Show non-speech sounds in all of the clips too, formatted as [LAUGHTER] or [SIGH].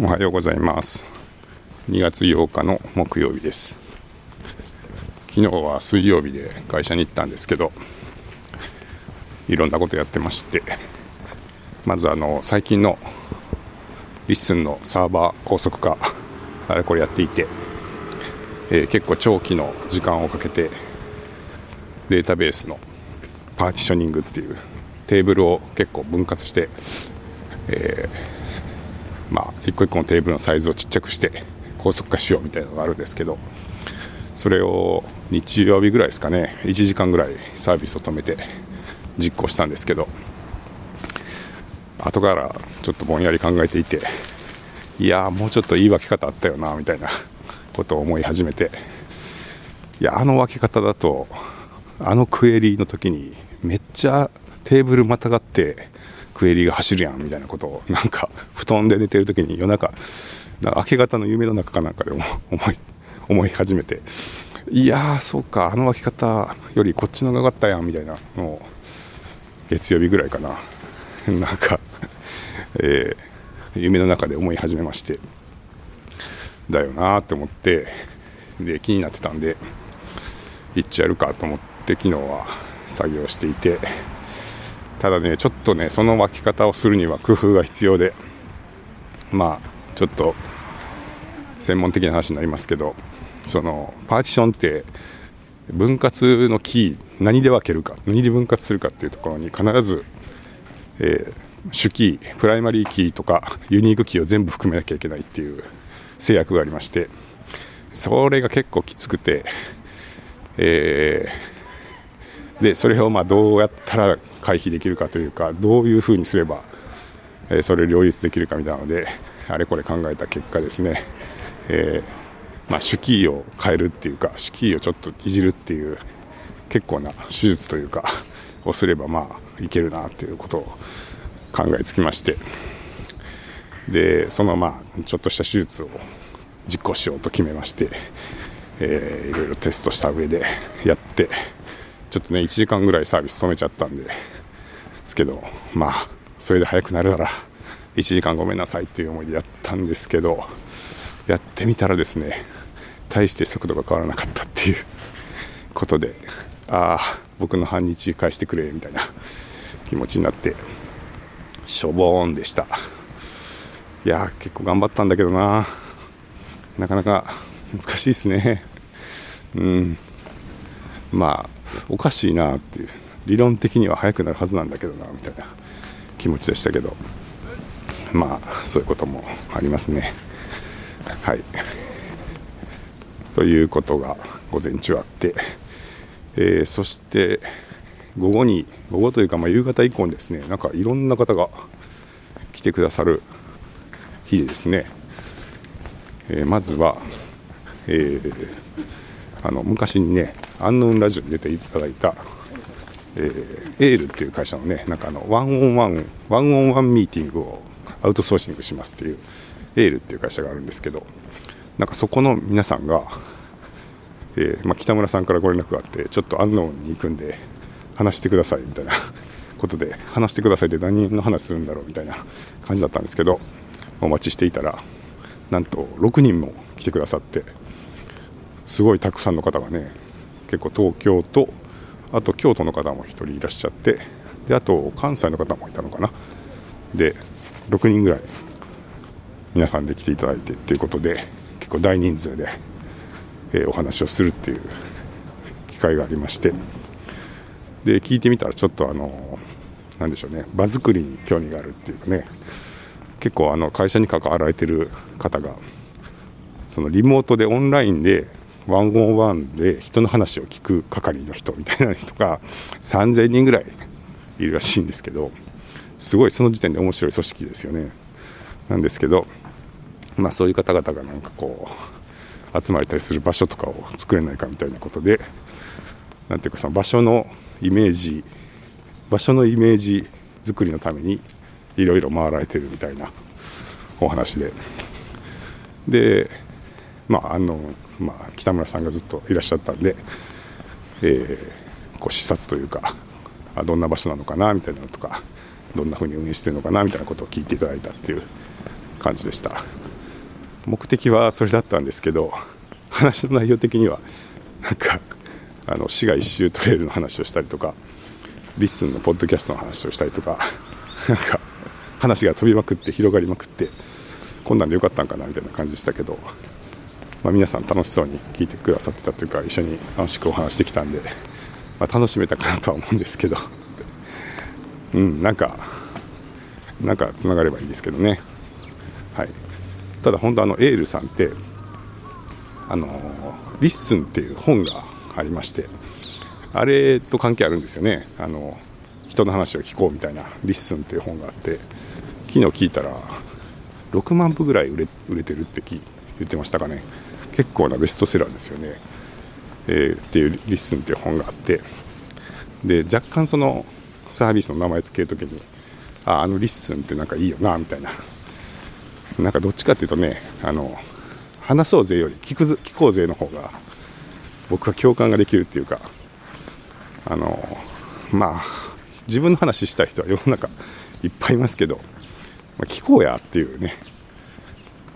おはようございます。2月8日の木曜日です。昨日は水曜日で会社に行ったんですけどいろんなことやってましてまずあの最近のリッスンのサーバー高速化あれこれやっていて、えー、結構長期の時間をかけてデータベースの partitioning っていうテーブルを結構分割して、えーまあ、一個一個のテーブルのサイズをちっちゃくして高速化しようみたいなのがあるんですけどそれを日曜日ぐらいですかね1時間ぐらいサービスを止めて実行したんですけど後からちょっとぼんやり考えていていやもうちょっといい分け方あったよなみたいなことを思い始めていやあの分け方だとあのクエリーの時にめっちゃテーブルまたがってクエリが走るやんみたいなことをなんか布団で寝てる時に夜中明け方の夢の中かなんかで思い思い始めていやーそうかあの分け方よりこっちのが良かったやんみたいなのを月曜日ぐらいかな。[LAUGHS] なんか、えー、夢の中で思い始めましてだよなーって思ってで気になってたんでいっちょやるかと思って昨日は作業していてただね、ちょっとね、その分け方をするには工夫が必要で、まあ、ちょっと専門的な話になりますけど、そのパーティションって分割のキー、何で分けるか、何で分割するかっていうところに必ず、えー、主キー、 primary key とか unique key を全部含めなきゃいけないっていう制約がありまして、それが結構きつくて、えーでそれをまあどうやったら回避できるかというかどういうふうにすれば、えそれを両立できるかみたいなのであれこれ考えた結果ですね、えー、まあ、主キーを変えるっていうか主キーをちょっといじるっていう結構な手術というかをすればまあいけるなっていうことを考えつきましてでそのまあちょっとした手術を実行しようと決めまして、えー、いろいろテストした上でやってちょっとね、1時間ぐらいサービス止めちゃったんで、ですけど、まあ、それで早くなるなら、1時間ごめんなさいっていう思いでやったんですけど、やってみたらですね、大して速度が変わらなかったっていうことで、ああ、僕の半日返してくれ、みたいな気持ちになって、しょぼーんでした。いや結構頑張ったんだけどな、なかなか難しいですね。うん。まあ、おかしいなっていう。理論的には速くなるはずなんだけどなみたいな。気持ちでしたけど。まあそういうこともありますね。はい。ということが午前中あって、えー、そして午後に午後というかまあ夕方以降にですね。なんかいろんな方が来てくださる日でですね、えー、まずは、えー、あの昔にねアンノーンラジオに出ていただいた、えー、エールっていう会社のね、なんかあの、ワンオンワン、ワンオンワンミーティングをアウトソーシングしますっていう、エールっていう会社があるんですけど、なんかそこの皆さんが、えー、まあ、北村さんからご連絡があって、ちょっとアンノーンに行くんで、話してくださいみたいなことで、話してくださいって何の話するんだろうみたいな感じだったんですけど、お待ちしていたら、なんと6人も来てくださって、すごいたくさんの方がね、結構東京とあと京都の方も1人いらっしゃってであと関西の方もいたのかな。で6人ぐらい皆さんで来ていただいてっていうことで結構大人数で、えー、お話をするっていう機会がありまして。で聞いてみたらちょっとあのなんでしょうね場作りに興味があるっていうかね結構あの会社に関わられてる方がそのリモートでオンラインでワンオンワンで人の話を聞く係の人みたいな人が3000人ぐらいいるらしいんですけどすごいその時点で面白い組織ですよね。なんですけどまあそういう方々がなんかこう集まれたりする場所とかを作れないかみたいなことでなんていうかその場所のイメージ場所のイメージ作りのためにいろいろ回られてるみたいなお話で。でまああのまあ、北村さんがずっといらっしゃったんで、えー、こう視察というかあどんな場所なのかなみたいなのとかどんなふうに運営してるのかなみたいなことを聞いていただいたっていう感じでした。目的はそれだったんですけど話の内容的にはなんかあの滋賀一周トレイルの話をしたりとかリッスンのポッドキャストの話をしたりとかなんか話が飛びまくって広がりまくってこんなんでよかったんかなみたいな感じでしたけど、まあ、皆さん楽しそうに聞いてくださってたというか一緒に楽しくお話してきたんで、まあ、楽しめたかなとは思うんですけど。うんなんかなんかつながればいいですけどね。はい。ただ本当あのエールさんってあの LISTEN っていう本がありましてあれと関係あるんですよね。あの人の話を聞こうみたいな LISTEN っていう本があって昨日聞いたら6万部ぐらい売れ売れてるって言ってましたかね。結構なベストセラーですよね、えー、っていう LISTEN っていう本があって。で若干そのサービスの名前つけるときにああの LISTEN ってなんかいいよなみたいな。なんかどっちかっていうとねあの話そうぜより聞く聞こうぜの方が僕は共感ができるっていうかあのまあ自分の話したい人は世の中いっぱいいますけど、まあ、聞こうやっていうね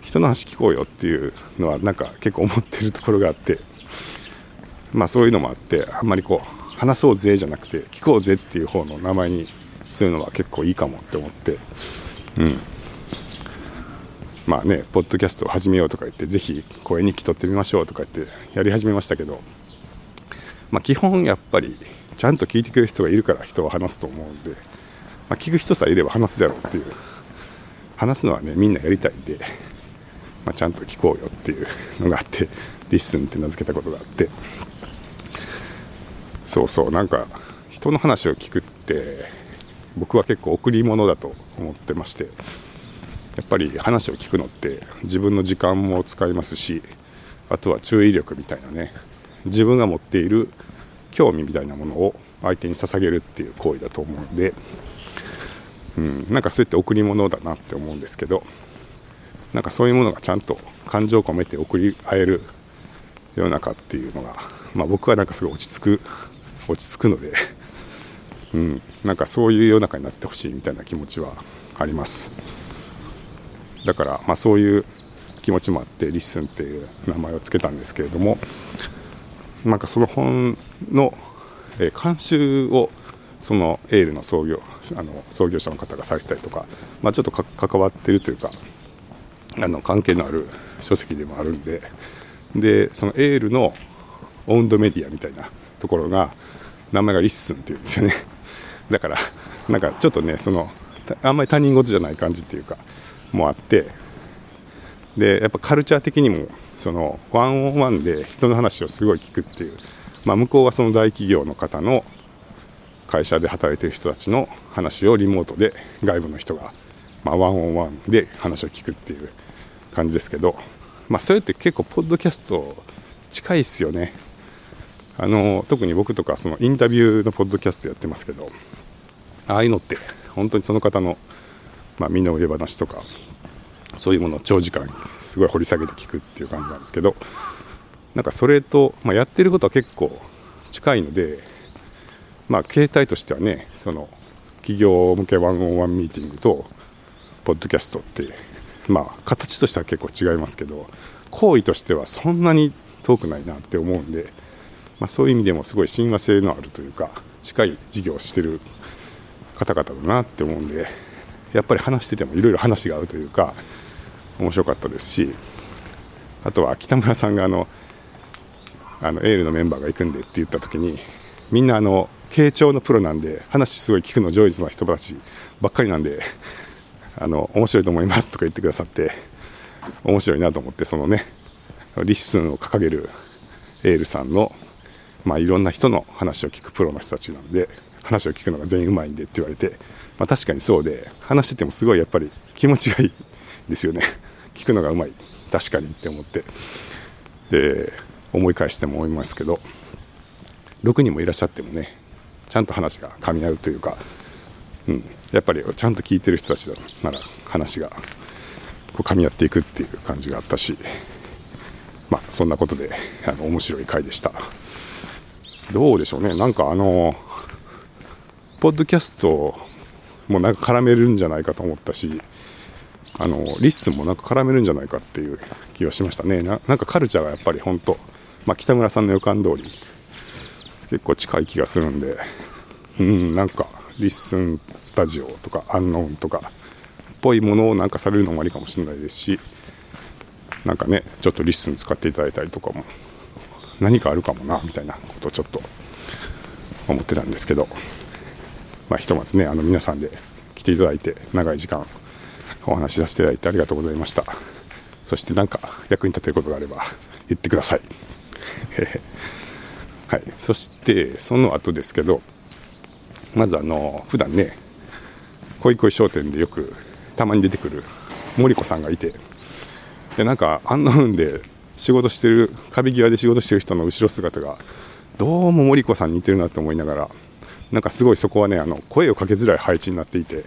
人の話聞こうよっていうのはなんか結構思ってるところがあって。まあそういうのもあってあんまりこう話そうぜじゃなくて聞こうぜっていう方の名前にするのは結構いいかもって思って。うん。まあね、ポッドキャストを始めようとか言って、ぜひ声日記取ってみましょうとか言ってやり始めましたけど、まあ、基本やっぱり、ちゃんと聞いてくれる人がいるから人は話すと思うんで、まあ、聞く人さえいれば話すだろうっていう、話すのはね、みんなやりたいんで、まあ、ちゃんと聞こうよっていうのがあって、[LAUGHS] LISTEN って名付けたことがあって、そうそう、なんか、人の話を聞くって、僕は結構贈り物だと思ってまして、やっぱり話を聞くのって自分の時間も使いますしあとは注意力みたいなね自分が持っている興味みたいなものを相手に捧げるっていう行為だと思うんで、うん、なんかそうやって贈り物だなって思うんですけどなんかそういうものがちゃんと感情を込めて送り合える世の中っていうのが、まあ、僕はなんかすごい落ち着く落ち着くので、[LAUGHS] うん、なんかそういう世の中になってほしいみたいな気持ちはあります。だから、まあ、そういう気持ちもあって LISTEN っていう名前を付けたんですけれどもなんかその本の、えー、監修をそのエールの創業あの創業者の方がされてたりとか、まあ、ちょっと関わってるというかあの関係のある書籍でもあるんででそのエールのオウンドメディアみたいなところが名前が LISTEN っていうんですよね。[LAUGHS] だからなんかちょっとねそのあんまり他人事じゃない感じっていうかもあってでやっぱカルチャー的にもそのワンオンワンで人の話をすごい聞くっていう、まあ、向こうはその大企業の方の会社で働いてる人たちの話をリモートで外部の人が、まあ、ワンオンワンで話を聞くっていう感じですけど、まあ、それって結構ポッドキャスト近いっすよね。あの特に僕とかそのインタビューのポッドキャストやってますけどああいうのって本当にその方のまあ、身の上話とかそういうものを長時間すごい掘り下げて聞くっていう感じなんですけどなんかそれと、まあ、やってることは結構近いので、まあ、形態としてはねその企業向けワンオンワンミーティングとポッドキャストってまあ形としては結構違いますけど行為としてはそんなに遠くないなって思うんで、まあ、そういう意味でもすごい親和性のあるというか近い事業をしてる方々だなって思うんでやっぱり話しててもいろいろ話が合うというか面白かったですしあとは北村さんがあのあのエールのメンバーが行くんでって言った時にみんなあの傾聴のプロなんで話すごい聞くの上手な人たちばっかりなんであの面白いと思いますとか言ってくださって面白いなと思ってそのね LISTEN を掲げるエールさんのまあいろんな人の話を聞くプロの人たちなんで話を聞くのが全員うまいんでって言われてまあ、確かにそうで話しててもすごいやっぱり気持ちがいいですよね。聞くのがうまい。確かにって思って、えー、思い返しても思いますけど6人もいらっしゃってもねちゃんと話が噛み合うというか、うん、やっぱりちゃんと聞いてる人たちなら話がこう噛み合っていくっていう感じがあったしまあそんなことであの面白い回でした。どうでしょうね。なんかあのポッドキャストもなんか絡めるんじゃないかと思ったしあの LISTEN もなんか絡めるんじゃないかっていう気はしましたね。ななんかカルチャーがやっぱり本当、まあ、北村さんの予感通り結構近い気がするんで。うんなんか LISTEN スタジオとか UNKNOWN とかっぽいものをなんかされるのもありかもしれないですしなんかねちょっと LISTEN 使っていただいたりとかも何かあるかもなみたいなことをちょっと思ってたんですけどまあひとまずねあの皆さんで来ていただいて長い時間お話しさせていただいてありがとうございました。そして何か役に立てることがあれば言ってください。[LAUGHS] はい。そしてその後ですけどまずあの普段ね恋恋商店でよくたまに出てくる森子さんがいてでなんかあんなふうで仕事してる壁際で仕事してる人の後ろ姿がどうも森子さんに似てるなと思いながらなんかすごいそこはねあの声をかけづらい配置になっていて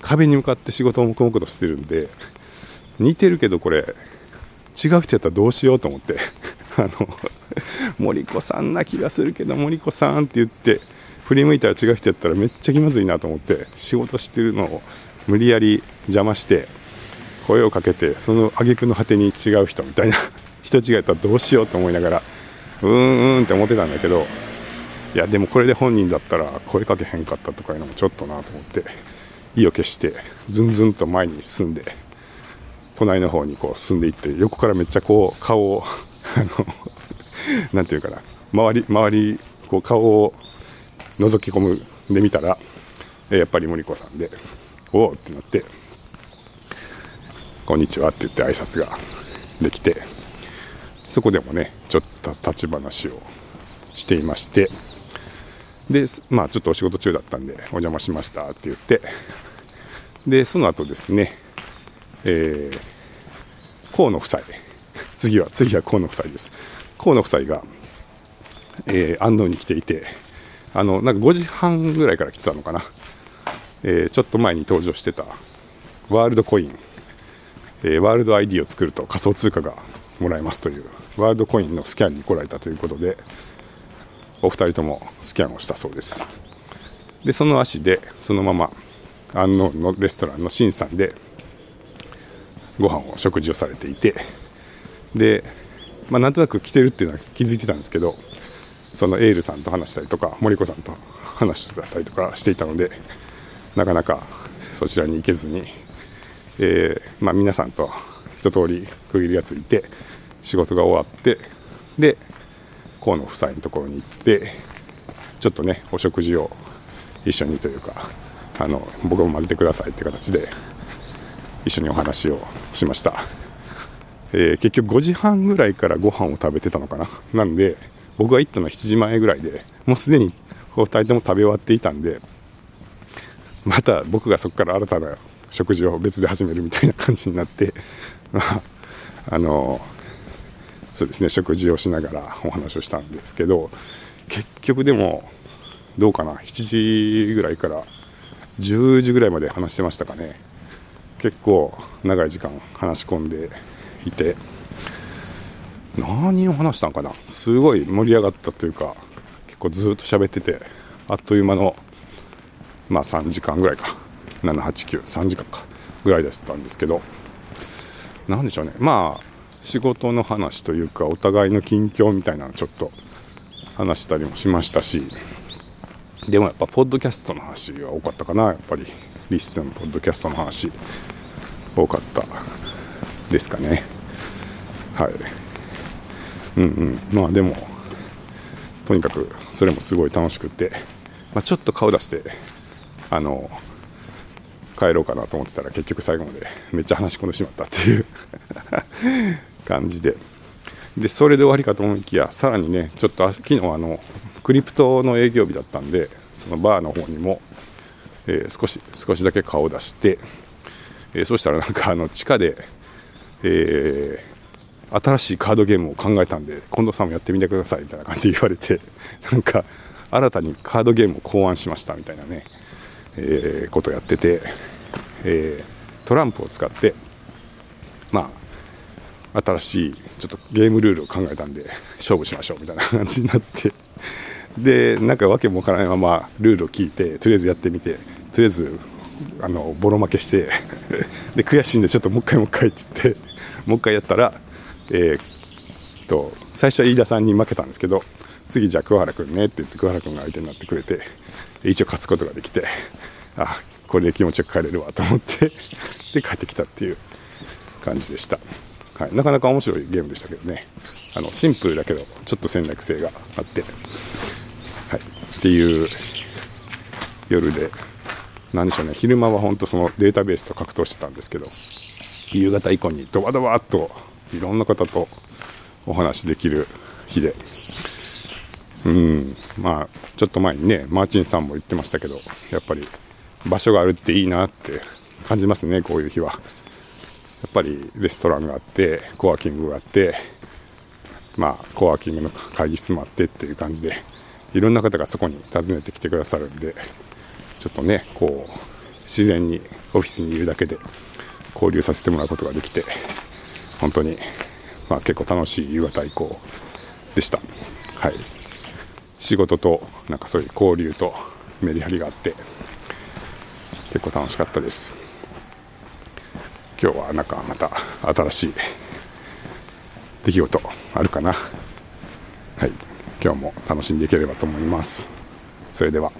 壁に向かって仕事を黙々としてるんで似てるけどこれ違う人やったらどうしようと思って [LAUGHS] あの森子さんな気がするけど森子さんって言って振り向いたら違う人やったらめっちゃ気まずいなと思って仕事してるのを無理やり邪魔して声をかけてその挙句の果てに違う人みたいな [LAUGHS] 人違いやったらどうしようと思いながらうーんうーんって思ってたんだけどいやでもこれで本人だったら声かけへんかったとかいうのもちょっとなと思って意を決してずんずんと前に進んで隣の方にこう進んでいって横からめっちゃこう顔をあの [LAUGHS] なんていうかな周り周りこう顔を覗き込むで見たらやっぱり森子さんでおおってなってこんにちはって言って挨拶ができてそこでもねちょっと立ち話をしていましてでまあちょっとお仕事中だったんでお邪魔しましたって言ってでその後ですねえー、河野夫妻次は次は河野夫妻です。河野夫妻が、えー、安納に来ていてあのなんか5時半ぐらいから来てたのかな、えー、ちょっと前に登場してたワールドコイン、えー、ワールド ID を作ると仮想通貨がもらえますという。ワールドコインのスキャンに来られたということでお二人ともスキャンをしたそうです。でその足でそのまま安納のレストランのシンさんでご飯を食事をされていてで、まあ、なんとなく来てるっていうのは気づいてたんですけどそのエールさんと話したりとか森子さんと話してたりとかしていたのでなかなかそちらに行けずに、えー、まあ、皆さんと一通り区切りがついて仕事が終わってで河野夫妻のところに行ってちょっとねお食事を一緒にというかあの僕も混ぜてくださいって形で一緒にお話をしました、えー、結局5時半ぐらいからご飯を食べてたのかな。なんで僕が行ったのは7時前ぐらいでもうすでにお二人とも食べ終わっていたんでまた僕がそこから新たな食事を別で始めるみたいな感じになって [LAUGHS] まああのそうですね食事をしながらお話をしたんですけど結局でもどうかな7時ぐらいから10時ぐらいまで話してましたかね。結構長い時間話し込んでいて何を話したんかな？すごい盛り上がったというか結構ずっと喋っててあっという間のまあ3時間ぐらいか。789,3時間か。ぐらいだったんですけど何でしょうね。まあ仕事の話というかお互いの近況みたいなのちょっと話したりもしましたしでもやっぱポッドキャストの話が多かったかな。やっぱりリッスンポッドキャストの話多かったですかね。はい。うんうん。まあでもとにかくそれもすごい楽しくて、まあ、ちょっと顔出してあの帰ろうかなと思ってたら結局最後までめっちゃ話し込んでしまったっていう [LAUGHS] 感じで。でそれで終わりかと思いきやさらにねちょっと昨日あのクリプトの営業日だったんでそのバーの方にも、えー、少し少しだけ顔を出してえー、そしたらなんかあの地下で、えー、新しいカードゲームを考えたんで近藤さんもやってみてくださいみたいな感じで言われて [LAUGHS] なんか新たにカードゲームを考案しましたみたいなね、えー、ことをやってて、えー、トランプを使ってまあ新しいちょっとゲームルールを考えたんで勝負しましょうみたいな感じになって。でなんか訳もわからないままルールを聞いてとりあえずやってみてとりあえずあのボロ負けしてで悔しいんでちょっともう一回もう一回っつってもう一回やったら、えー、と最初は飯田さんに負けたんですけど次じゃあ桑原君ねって言って桑原君が相手になってくれて一応勝つことができてあこれで気持ちよく帰れるわと思ってで帰ってきたっていう感じでした、はい、なかなか面白いゲームでしたけどね。あのシンプルだけどちょっと戦略性があって、はい、っていう夜で何でしょうね。昼間は本当そのデータベースと格闘してたんですけど夕方以降にドバドバっといろんな方とお話できる日で。うん。まあちょっと前にねマーチンさんも言ってましたけどやっぱり場所があるっていいなって感じますねこういう日は。やっぱりレストランがあってコワーキングがあってまあコワーキングの会議室もあってっていう感じでいろんな方がそこに訪ねてきてくださるんでちょっとねこう自然にオフィスにいるだけで交流させてもらうことができて本当に、まあ、結構楽しい夕方以降でした。はい。仕事となんかそういう交流とメリハリがあって結構楽しかったです。今日はなんかまた新しい出来事あるかな。はい。今日も楽しんでいければと思います。それでは。